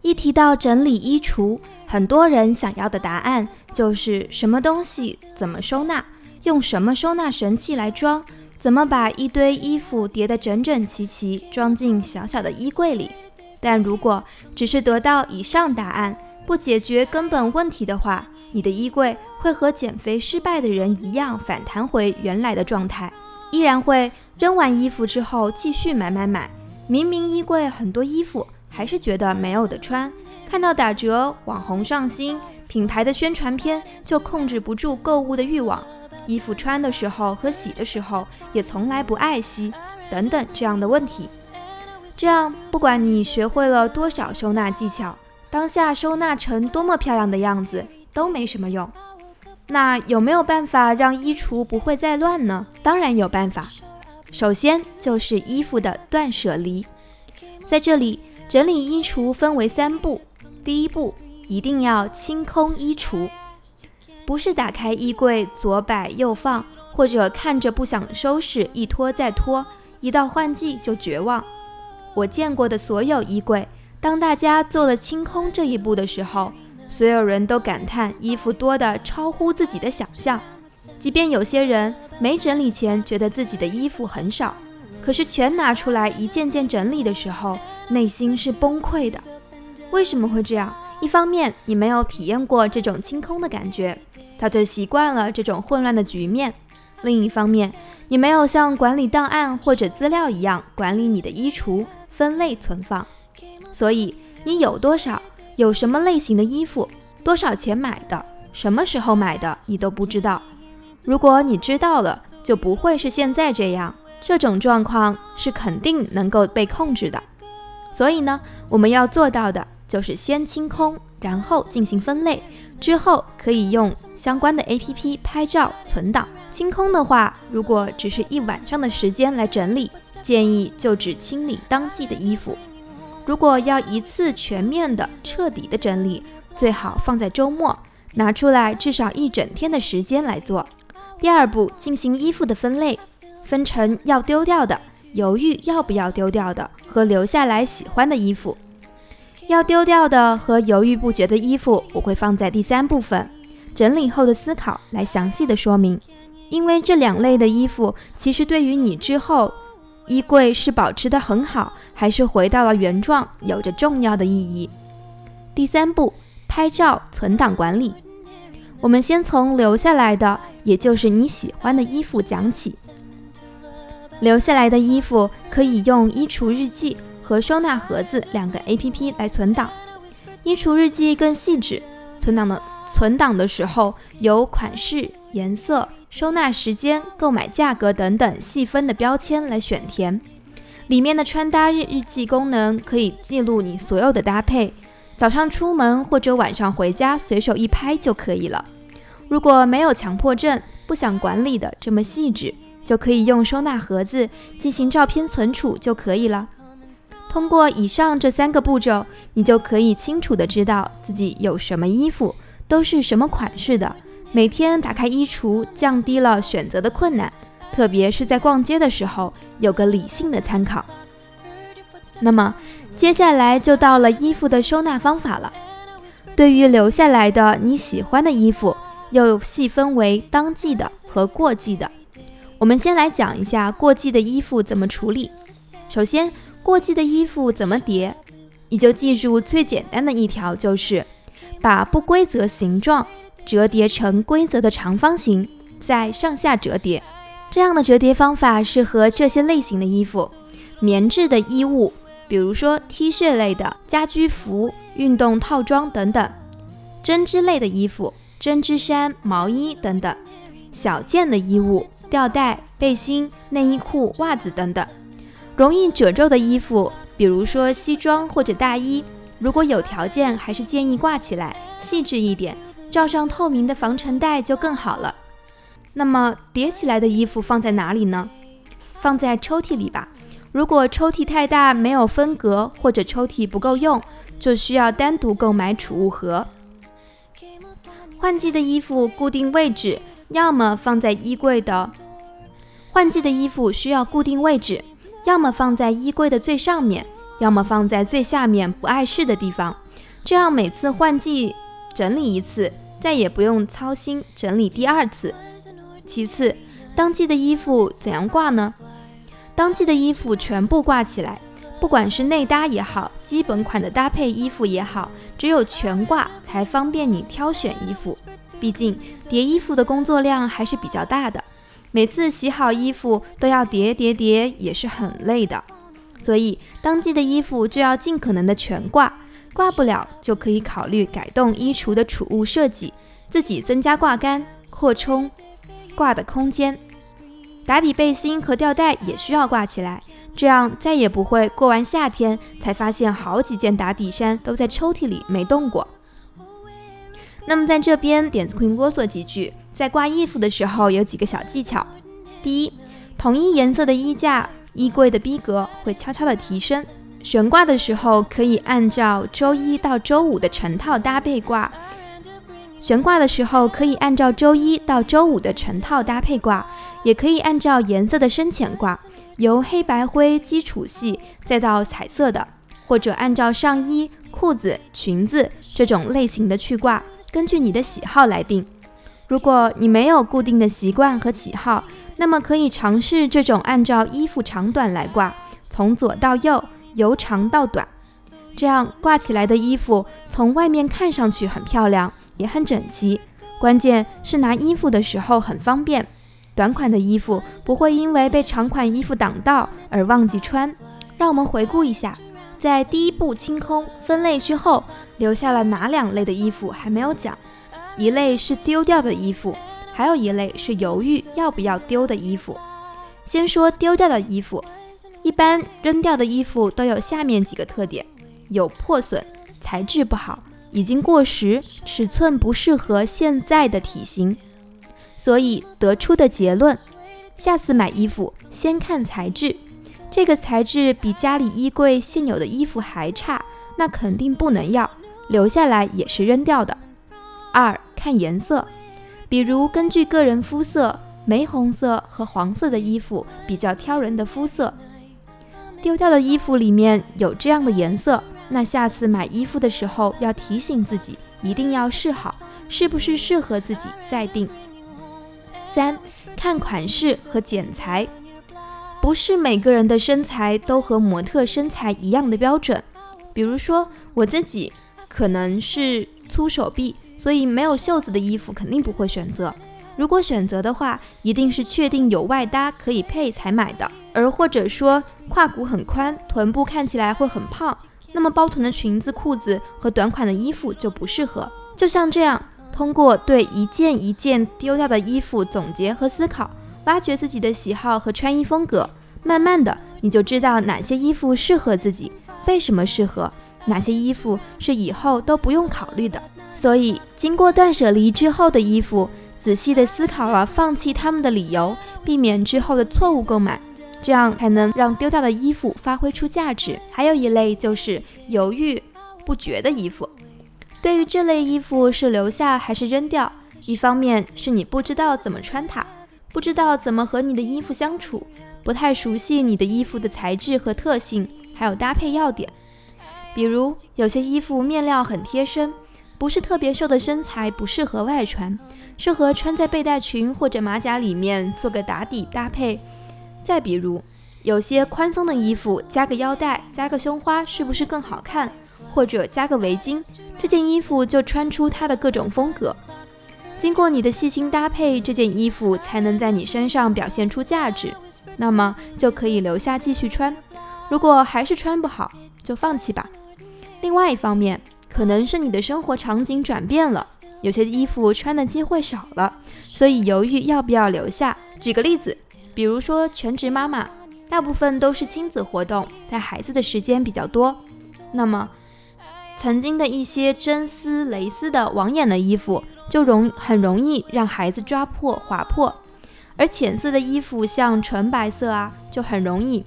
一提到整理衣橱，很多人想要的答案就是什么东西怎么收纳，用什么收纳神器来装，怎么把一堆衣服叠得整整齐齐，装进小小的衣柜里。但如果只是得到以上答案，不解决根本问题的话，你的衣柜会和减肥失败的人一样，反弹回原来的状态，依然会扔完衣服之后继续买买买。明明衣柜很多衣服，还是觉得没有的穿。看到打折、网红上新、品牌的宣传片，就控制不住购物的欲望。衣服穿的时候和洗的时候，也从来不爱惜，等等这样的问题。这样，不管你学会了多少收纳技巧，当下收纳成多么漂亮的样子，都没什么用。那有没有办法让衣橱不会再乱呢？当然有办法。首先就是衣服的断舍离。在这里，整理衣橱分为三步。第一步，一定要清空衣橱，不是打开衣柜左摆右放，或者看着不想收拾，一拖再拖，一到换季就绝望。我见过的所有衣柜，当大家做了清空这一步的时候，所有人都感叹衣服多的超乎自己的想象。即便有些人没整理前觉得自己的衣服很少，可是全拿出来一件件整理的时候，内心是崩溃的。为什么会这样？一方面你没有体验过这种清空的感觉，早就习惯了这种混乱的局面；另一方面，你没有像管理档案或者资料一样管理你的衣橱。分类存放，所以你有多少，有什么类型的衣服，多少钱买的，什么时候买的，你都不知道。如果你知道了，就不会是现在这样。这种状况是肯定能够被控制的。所以呢，我们要做到的就是先清空，然后进行分类，之后可以用相关的 APP 拍照存档。清空的话，如果只是一晚上的时间来整理。建议就只清理当季的衣服。如果要一次全面的、彻底的整理，最好放在周末，拿出来至少一整天的时间来做。第二步，进行衣服的分类，分成要丢掉的、犹豫要不要丢掉的和留下来喜欢的衣服。要丢掉的和犹豫不决的衣服，我会放在第三部分，整理后的思考来详细的说明。因为这两类的衣服，其实对于你之后。衣柜是保持得很好，还是回到了原状，有着重要的意义。第三步，拍照存档管理。我们先从留下来的，也就是你喜欢的衣服讲起。留下来的衣服可以用衣橱日记和收纳盒子两个 APP 来存档。衣橱日记更细致，存档的存档的时候有款式、颜色。收纳时间、购买价格等等细分的标签来选填，里面的穿搭日日记功能可以记录你所有的搭配，早上出门或者晚上回家随手一拍就可以了。如果没有强迫症，不想管理的这么细致，就可以用收纳盒子进行照片存储就可以了。通过以上这三个步骤，你就可以清楚的知道自己有什么衣服，都是什么款式的。每天打开衣橱，降低了选择的困难，特别是在逛街的时候，有个理性的参考。那么，接下来就到了衣服的收纳方法了。对于留下来的你喜欢的衣服，又细分为当季的和过季的。我们先来讲一下过季的衣服怎么处理。首先，过季的衣服怎么叠？你就记住最简单的一条，就是把不规则形状。折叠成规则的长方形，再上下折叠。这样的折叠方法适合这些类型的衣服：棉质的衣物，比如说 T 恤类的、家居服、运动套装等等；针织类的衣服，针织衫、毛衣等等；小件的衣物，吊带、背心、内衣裤、袜子等等；容易褶皱的衣服，比如说西装或者大衣，如果有条件，还是建议挂起来，细致一点。罩上透明的防尘袋就更好了。那么叠起来的衣服放在哪里呢？放在抽屉里吧。如果抽屉太大没有分隔，或者抽屉不够用，就需要单独购买储物盒。换季的衣服固定位置，要么放在衣柜的换季的衣服需要固定位置，要么放在衣柜的最上面，要么放在最下面不碍事的地方。这样每次换季整理一次，再也不用操心整理第二次。其次，当季的衣服怎样挂呢？当季的衣服全部挂起来，不管是内搭也好，基本款的搭配衣服也好，只有全挂才方便你挑选衣服。毕竟叠衣服的工作量还是比较大的，每次洗好衣服都要叠叠叠，也是很累的。所以当季的衣服就要尽可能的全挂，挂不了就可以考虑改动衣橱的储物设计，自己增加挂杆，扩充挂的空间。打底背心和吊带也需要挂起来，这样再也不会过完夏天才发现好几件打底衫都在抽屉里没动过。那么在这边点子 Queen 啰嗦几句，在挂衣服的时候有几个小技巧。第一，同一颜色的衣架，衣柜的逼格会悄悄的提升。悬挂的时候可以按照周一到周五的成套搭配挂。悬挂的时候可以按照周一到周五的成套搭配挂，也可以按照颜色的深浅挂，由黑白灰基础系再到彩色的，或者按照上衣、裤子、裙子这种类型的去挂，根据你的喜好来定。如果你没有固定的习惯和喜好，那么可以尝试这种按照衣服长短来挂，从左到右，由长到短，这样挂起来的衣服从外面看上去很漂亮。也很整齐，关键是拿衣服的时候很方便。短款的衣服不会因为被长款衣服挡到而忘记穿。让我们回顾一下，在第一步清空分类之后，留下了哪两类的衣服还没有讲？一类是丢掉的衣服，还有一类是犹豫要不要丢的衣服。先说丢掉的衣服，一般扔掉的衣服都有下面几个特点：有破损，材质不好。已经过时，尺寸不适合现在的体型，所以得出的结论：下次买衣服先看材质，这个材质比家里衣柜现有的衣服还差，那肯定不能要，留下来也是扔掉的。二看颜色，比如根据个人肤色，玫红色和黄色的衣服比较挑人的肤色，丢掉的衣服里面有这样的颜色。那下次买衣服的时候要提醒自己，一定要试好，是不是适合自己再定。三看款式和剪裁，不是每个人的身材都和模特身材一样的标准。比如说我自己可能是粗手臂，所以没有袖子的衣服肯定不会选择。如果选择的话，一定是确定有外搭可以配才买的。而或者说胯骨很宽，臀部看起来会很胖。那么包臀的裙子、裤子和短款的衣服就不适合。就像这样，通过对一件一件丢掉的衣服总结和思考，挖掘自己的喜好和穿衣风格，慢慢的你就知道哪些衣服适合自己，为什么适合，哪些衣服是以后都不用考虑的。所以，经过断舍离之后的衣服，仔细地思考了放弃他们的理由，避免之后的错误购买。这样才能让丢掉的衣服发挥出价值。还有一类就是犹豫不决的衣服。对于这类衣服是留下还是扔掉，一方面是你不知道怎么穿它，不知道怎么和你的衣服相处，不太熟悉你的衣服的材质和特性，还有搭配要点。比如有些衣服面料很贴身，不是特别瘦的身材不适合外穿，适合穿在背带裙或者马甲里面做个打底搭配。再比如，有些宽松的衣服加个腰带、加个胸花，是不是更好看？或者加个围巾，这件衣服就穿出它的各种风格。经过你的细心搭配，这件衣服才能在你身上表现出价值。那么就可以留下继续穿。如果还是穿不好，就放弃吧。另外一方面，可能是你的生活场景转变了，有些衣服穿的机会少了，所以犹豫要不要留下。举个例子。比如说，全职妈妈大部分都是亲子活动，带孩子的时间比较多。那么，曾经的一些真丝、蕾丝的网眼的衣服，就容很容易让孩子抓破、划破。而浅色的衣服，像纯白色啊，就很容易。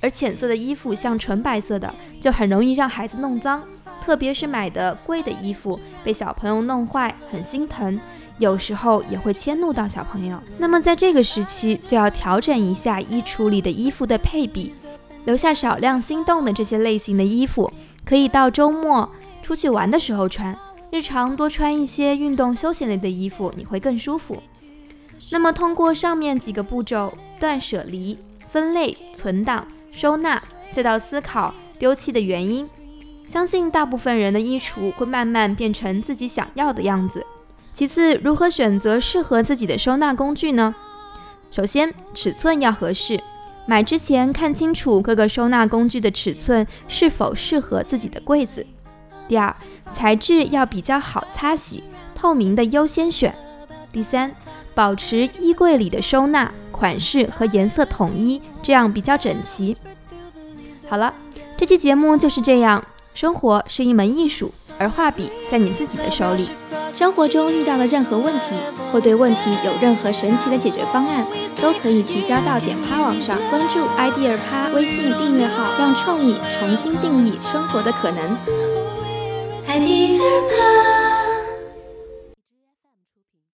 而浅色的衣服，像纯白色的，就很容易让孩子弄脏。特别是买的贵的衣服，被小朋友弄坏，很心疼。有时候也会迁怒到小朋友。那么在这个时期，就要调整一下衣橱里的衣服的配比，留下少量心动的这些类型的衣服，可以到周末出去玩的时候穿。日常多穿一些运动休闲类的衣服，你会更舒服。那么通过上面几个步骤，断舍离、分类、存档、收纳，再到思考丢弃的原因，相信大部分人的衣橱会慢慢变成自己想要的样子。其次，如何选择适合自己的收纳工具呢？首先，尺寸要合适，买之前看清楚各个收纳工具的尺寸是否适合自己的柜子。第二，材质要比较好擦洗，透明的优先选。第三，保持衣柜里的收纳款式和颜色统一，这样比较整齐。好了，这期节目就是这样。生活是一门艺术，而画笔在你自己的手里。生活中遇到了任何问题，或对问题有任何神奇的解决方案，都可以提交到点趴网上，关注 idea 趴微信订阅号，让创意重新定义生活的可能。idea